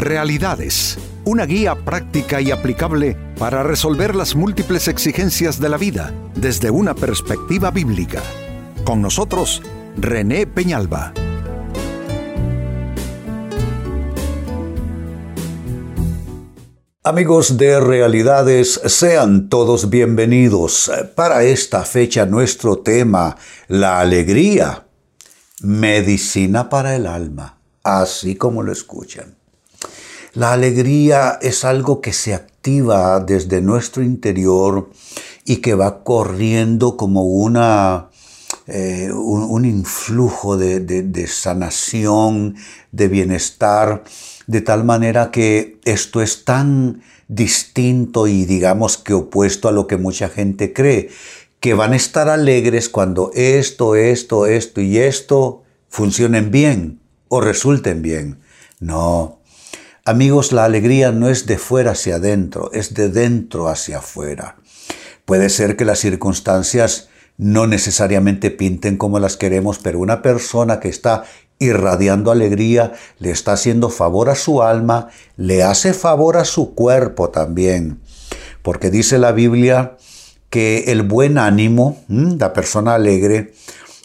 Realidades, una guía práctica y aplicable para resolver las múltiples exigencias de la vida desde una perspectiva bíblica. Con nosotros, René Peñalba. Amigos de Realidades, sean todos bienvenidos. Para esta fecha nuestro tema, la alegría, medicina para el alma, así como lo escuchan. La alegría es algo que se activa desde nuestro interior y que va corriendo como una, eh, un, influjo de sanación, de bienestar de tal manera que esto es tan distinto y digamos que opuesto a lo que mucha gente cree, que van a estar alegres cuando esto, esto, esto y esto funcionen bien o resulten bien. No. Amigos, la alegría no es de fuera hacia adentro, es de dentro hacia afuera. Puede ser que las circunstancias no necesariamente pinten como las queremos, pero una persona que está irradiando alegría, le está haciendo favor a su alma, le hace favor a su cuerpo también. Porque dice la Biblia que el buen ánimo, la persona alegre,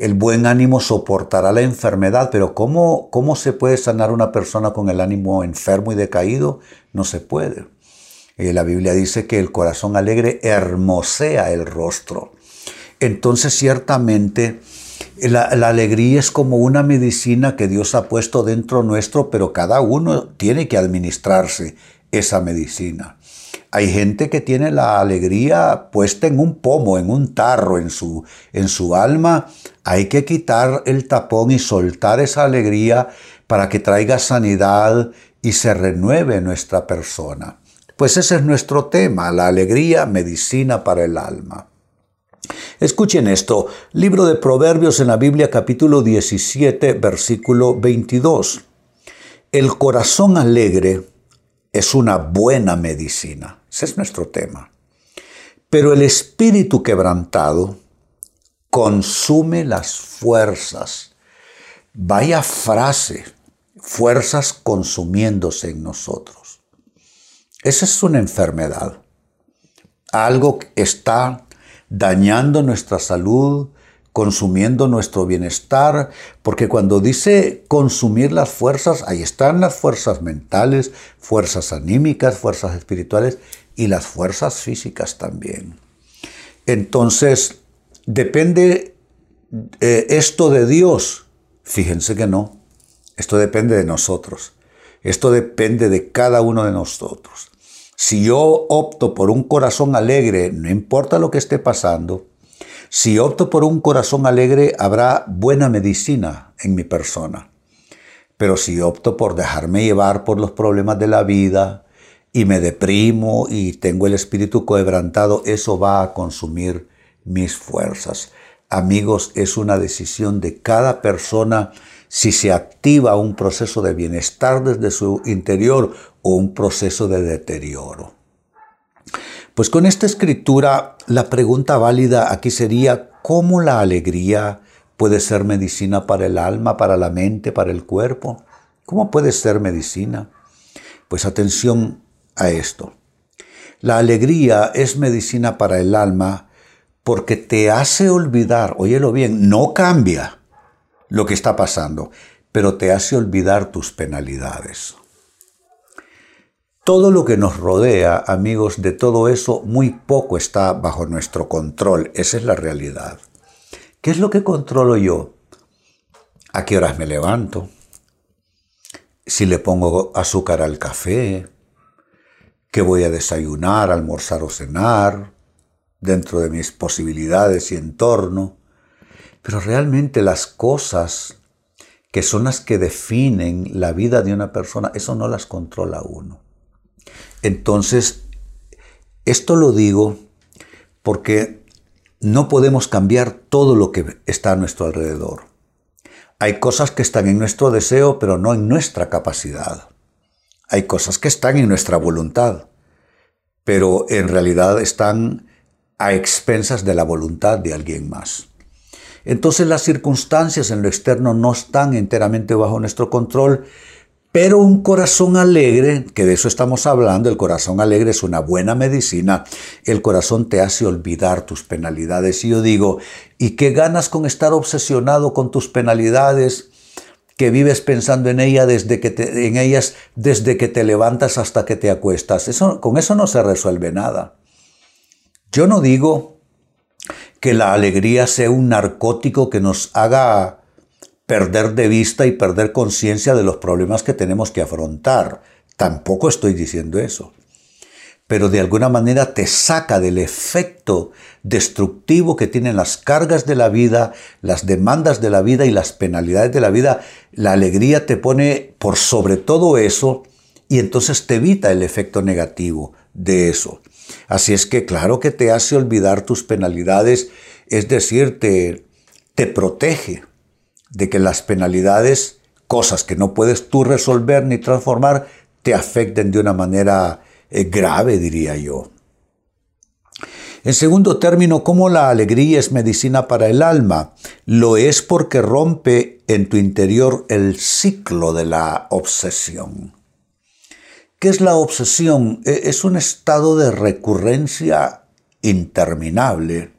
el buen ánimo soportará la enfermedad, pero ¿cómo, ¿cómo se puede sanar una persona con el ánimo enfermo y decaído? No se puede. Eh, la Biblia dice que el corazón alegre hermosea el rostro. Entonces ciertamente la, alegría es como una medicina que Dios ha puesto dentro nuestro, pero cada uno tiene que administrarse esa medicina. Hay gente que tiene la alegría puesta en un pomo, en un tarro, en su, en su alma. Hay que quitar el tapón y soltar esa alegría para que traiga sanidad y se renueve nuestra persona. Pues ese es nuestro tema, la alegría, medicina para el alma. Escuchen esto, libro de Proverbios en la Biblia capítulo 17 versículo 22. El corazón alegre es una buena medicina. Ese es nuestro tema. Pero el espíritu quebrantado consume las fuerzas. Vaya frase, fuerzas consumiéndose en nosotros. Esa es una enfermedad. Algo está dañando nuestra salud, consumiendo nuestro bienestar, porque cuando dice consumir las fuerzas, ahí están las fuerzas mentales, fuerzas anímicas, fuerzas espirituales y las fuerzas físicas también. Entonces, ¿depende eh, esto de Dios? Fíjense que no, esto depende de nosotros, esto depende de cada uno de nosotros. Si yo opto por un corazón alegre, no importa lo que esté pasando, si opto por un corazón alegre, habrá buena medicina en mi persona. Pero si opto por dejarme llevar por los problemas de la vida y me deprimo y tengo el espíritu quebrantado, eso va a consumir mis fuerzas. Amigos, es una decisión de cada persona si se activa un proceso de bienestar desde su interior o un proceso de deterioro. Pues con esta escritura, la pregunta válida aquí sería, ¿cómo la alegría puede ser medicina para el alma, para la mente, para el cuerpo? ¿Cómo puede ser medicina? Pues atención a esto. La alegría es medicina para el alma porque te hace olvidar, óyelo bien, no cambia, lo que está pasando, pero te hace olvidar tus penalidades. Todo lo que nos rodea, amigos, de todo eso, muy poco está bajo nuestro control. Esa es la realidad. ¿Qué es lo que controlo yo? ¿A qué horas me levanto? Si le pongo azúcar al café, qué voy a desayunar, almorzar o cenar, dentro de mis posibilidades y entorno. Pero realmente las cosas que son las que definen la vida de una persona, eso no las controla uno. Entonces, esto lo digo porque no podemos cambiar todo lo que está a nuestro alrededor. Hay cosas que están en nuestro deseo, pero no en nuestra capacidad. Hay cosas que están en nuestra voluntad, pero en realidad están a expensas de la voluntad de alguien más. Entonces las circunstancias en lo externo no están enteramente bajo nuestro control, Pero un corazón alegre, que de eso estamos hablando, el corazón alegre es una buena medicina, el corazón te hace olvidar tus penalidades. Y yo digo, ¿y qué ganas con estar obsesionado con tus penalidades? que vives pensando en, ella desde que te, en ellas desde que te levantas hasta que te acuestas. Eso, con eso no se resuelve nada. Yo no digo que la alegría sea un narcótico que nos haga perder de vista y perder conciencia de los problemas que tenemos que afrontar. Tampoco estoy diciendo eso. Pero de alguna manera te saca del efecto destructivo que tienen las cargas de la vida, las demandas de la vida y las penalidades de la vida. La alegría te pone por sobre todo eso y entonces te evita el efecto negativo de eso. Así es que claro que te hace olvidar tus penalidades, es decir, te, te protege de que las penalidades, cosas que no puedes tú resolver ni transformar, te afecten de una manera eh, grave, diría yo. En segundo término, ¿cómo la alegría es medicina para el alma? Lo es porque rompe en tu interior el ciclo de la obsesión. ¿Qué es la obsesión? E, es un estado de recurrencia interminable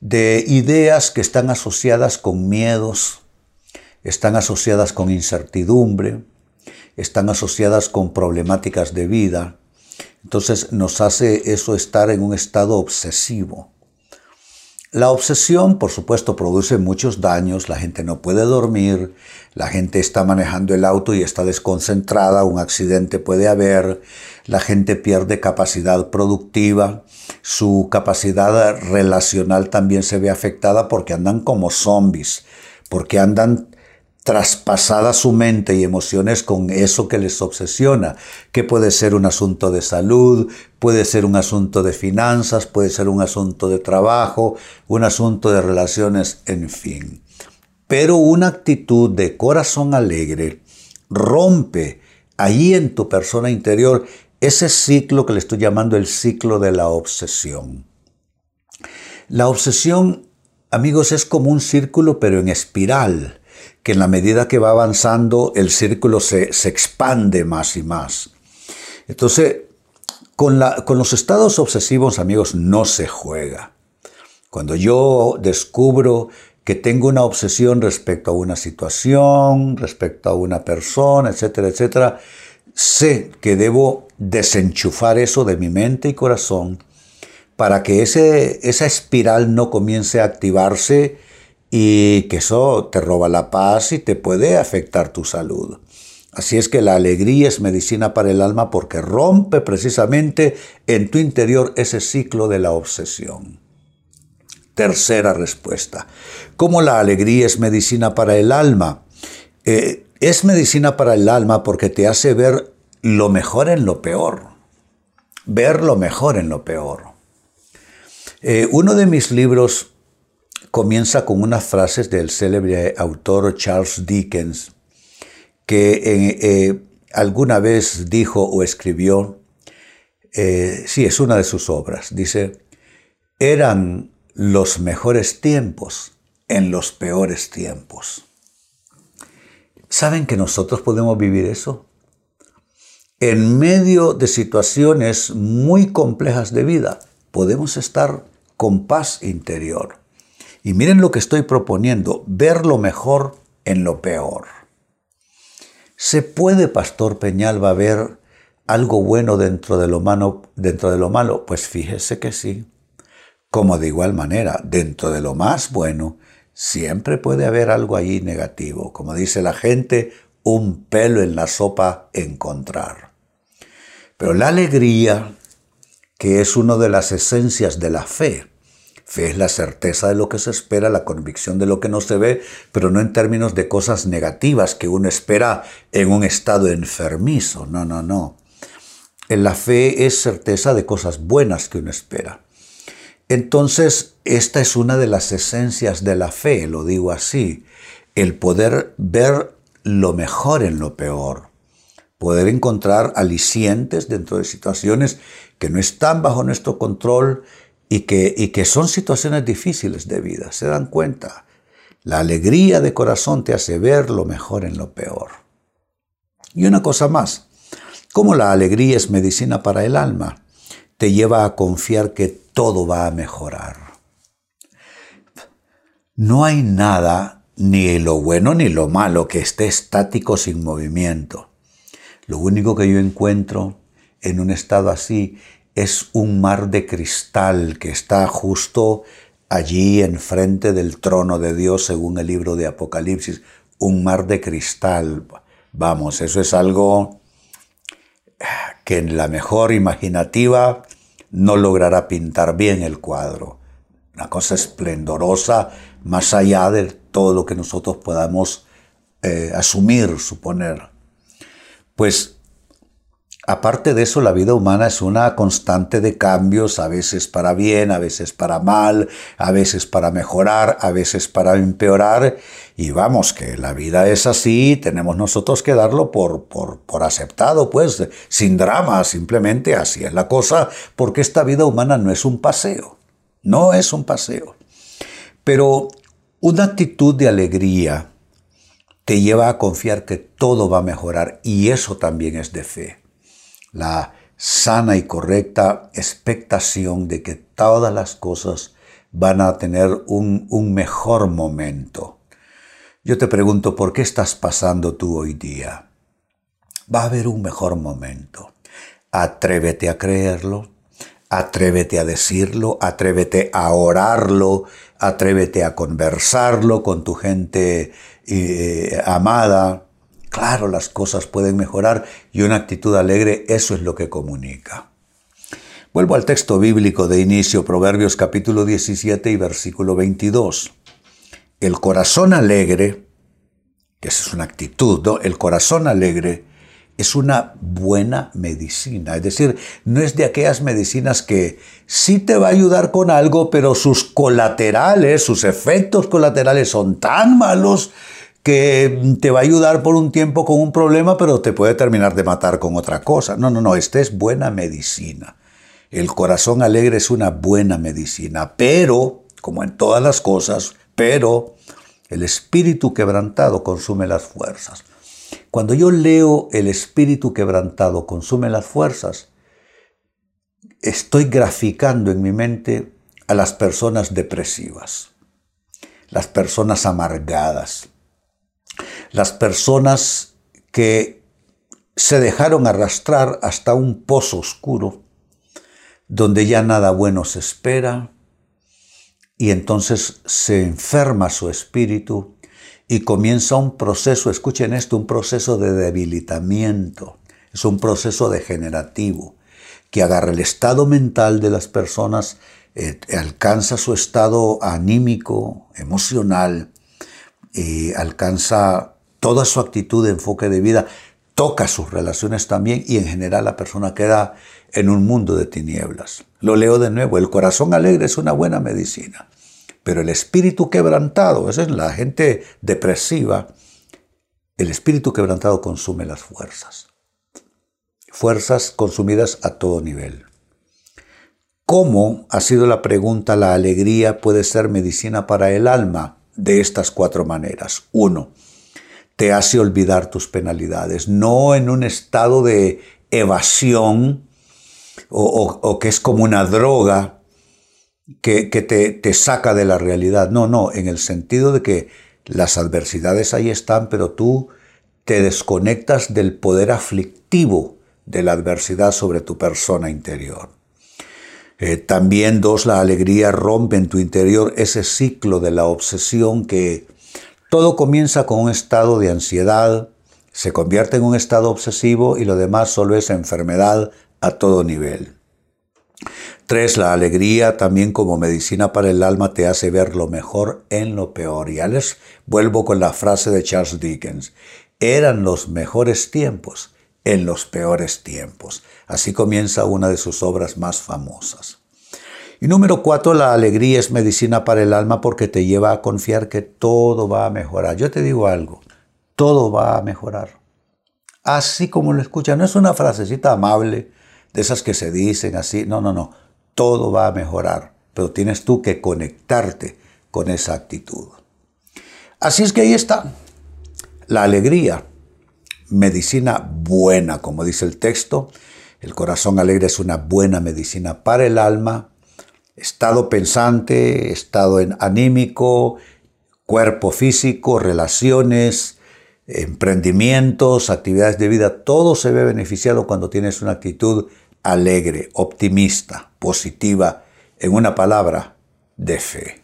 de ideas que están asociadas con miedos, están asociadas con incertidumbre, están asociadas con problemáticas de vida. Entonces nos hace eso estar en un estado obsesivo. La obsesión, por supuesto, produce muchos daños, la gente no puede dormir, la gente está manejando el auto y está desconcentrada, un accidente puede haber, la gente pierde capacidad productiva, su capacidad relacional también se ve afectada porque andan como zombies, porque andan traspasada su mente y emociones con eso que les obsesiona, que puede ser un asunto de salud, puede ser un asunto de finanzas, puede ser un asunto de trabajo, un asunto de relaciones, en fin. Pero una actitud de corazón alegre rompe allí en tu persona interior ese ciclo que le estoy llamando el ciclo de la obsesión. La obsesión, amigos, es como un círculo pero en espiral que en la medida que va avanzando el círculo se, expande más y más. Entonces, con, la, con los estados obsesivos, amigos, no se juega. Cuando yo descubro que tengo una obsesión respecto a una situación, respecto a una persona, etcétera, etcétera, sé que debo desenchufar eso de mi mente y corazón para que ese, esa espiral no comience a activarse y que eso te roba la paz y te puede afectar tu salud. Así es que la alegría es medicina para el alma porque rompe precisamente en tu interior ese ciclo de la obsesión. Tercera respuesta. ¿Cómo la alegría es medicina para el alma? Eh, es medicina para el alma porque te hace ver lo mejor en lo peor. Ver lo mejor en lo peor. Eh, uno de mis libros comienza con unas frases del célebre autor Charles Dickens, que eh, eh, alguna vez dijo o escribió, eh, sí, es una de sus obras, dice, eran los mejores tiempos en los peores tiempos. ¿Saben que nosotros podemos vivir eso? En medio de situaciones muy complejas de vida, podemos estar con paz interior. Y miren lo que estoy proponiendo, ver lo mejor en lo peor. ¿Se puede, Pastor Peñalba, ver algo bueno dentro de lo malo? Dentro de lo malo? Pues fíjese que sí. Como de igual manera, dentro de lo más bueno, siempre puede haber algo ahí negativo. Como dice la gente, un pelo en la sopa encontrar. Pero la alegría, que es una de las esencias de la fe, Fe es la certeza de lo que se espera, la convicción de lo que no se ve, pero no en términos de cosas negativas que uno espera en un estado enfermizo. No, no, no. La fe es certeza de cosas buenas que uno espera. Entonces, esta es una de las esencias de la fe, lo digo así, el poder ver lo mejor en lo peor, poder encontrar alicientes dentro de situaciones que no están bajo nuestro control, y que, y que son situaciones difíciles de vida. ¿Se dan cuenta? La alegría de corazón te hace ver lo mejor en lo peor. Y una cosa más, como la alegría es medicina para el alma, te lleva a confiar que todo va a mejorar. No hay nada, ni lo bueno ni lo malo, que esté estático sin movimiento. Lo único que yo encuentro en un estado así es un mar de cristal que está justo allí enfrente del trono de Dios según el libro de Apocalipsis. Un mar de cristal. Vamos, eso es algo que en la mejor imaginativa no logrará pintar bien el cuadro. Una cosa esplendorosa más allá de todo lo que nosotros podamos eh, asumir, suponer. Pues Aparte de eso, la vida humana es una constante de cambios, a veces para bien, a veces para mal, a veces para mejorar, a veces para empeorar. Y vamos, que la vida es así, tenemos nosotros que darlo por, por, por aceptado, pues, sin drama, simplemente así es la cosa, porque esta vida humana no es un paseo, no es un paseo. Pero una actitud de alegría te lleva a confiar que todo va a mejorar y eso también es de fe la sana y correcta expectación de que todas las cosas van a tener un, un mejor momento. Yo te pregunto, ¿por qué estás pasando tú hoy día? Va a haber un mejor momento. Atrévete a creerlo, atrévete a decirlo, atrévete a orarlo, atrévete a conversarlo con tu gente eh, amada, Claro, las cosas pueden mejorar y una actitud alegre, eso es lo que comunica. Vuelvo al texto bíblico de inicio, Proverbios capítulo 17 y versículo 22. El corazón alegre, que esa es una actitud, ¿no? El corazón alegre es una buena medicina. Es decir, no es de aquellas medicinas que sí te va a ayudar con algo, pero sus colaterales, sus efectos colaterales son tan malos que te va a ayudar por un tiempo con un problema, pero te puede terminar de matar con otra cosa. No, no, no, esta es buena medicina. El corazón alegre es una buena medicina, pero, como en todas las cosas, pero el espíritu quebrantado consume las fuerzas. Cuando yo leo el espíritu quebrantado consume las fuerzas, estoy graficando en mi mente a las personas depresivas, las personas amargadas, las personas que se dejaron arrastrar hasta un pozo oscuro donde ya nada bueno se espera y entonces se enferma su espíritu y comienza un proceso, escuchen esto, un proceso de debilitamiento, es un proceso degenerativo que agarra el estado mental de las personas, eh, alcanza su estado anímico, emocional, y alcanza toda su actitud de enfoque de vida, toca sus relaciones también y en general la persona queda en un mundo de tinieblas. Lo leo de nuevo, el corazón alegre es una buena medicina, pero el espíritu quebrantado, esa es la gente depresiva, el espíritu quebrantado consume las fuerzas. Fuerzas consumidas a todo nivel. ¿Cómo, ha sido la pregunta, la alegría puede ser medicina para el alma? De estas cuatro maneras. Uno, te hace olvidar tus penalidades, no en un estado de evasión o, que es como una droga que, te, saca de la realidad. No, no, en el sentido de que las adversidades ahí están, pero tú te desconectas del poder aflictivo de la adversidad sobre tu persona interior. Eh, también, dos, la alegría rompe en tu interior ese ciclo de la obsesión que todo comienza con un estado de ansiedad, se convierte en un estado obsesivo y lo demás solo es enfermedad a todo nivel. Tres, la alegría también como medicina para el alma te hace ver lo mejor en lo peor. Ya les vuelvo con la frase de Charles Dickens. Eran los mejores tiempos en los peores tiempos. Así comienza una de sus obras más famosas. Y número cuatro, la alegría es medicina para el alma porque te lleva a confiar que todo va a mejorar. Yo te digo algo, todo va a mejorar. Así como lo escuchas, no es una frasecita amable de esas que se dicen así, no, no, no, todo va a mejorar, pero tienes tú que conectarte con esa actitud. Así es que ahí está, la alegría, medicina buena, como dice el texto. El corazón alegre es una buena medicina para el alma. Estado pensante, estado anímico, cuerpo físico, relaciones, emprendimientos, actividades de vida, todo se ve beneficiado cuando tienes una actitud alegre, optimista, positiva, en una palabra, de fe.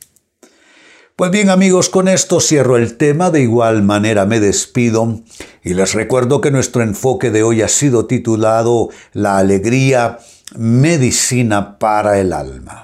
Pues bien amigos, con esto cierro el tema, de igual manera me despido y les recuerdo que nuestro enfoque de hoy ha sido titulado La alegría, medicina para el alma.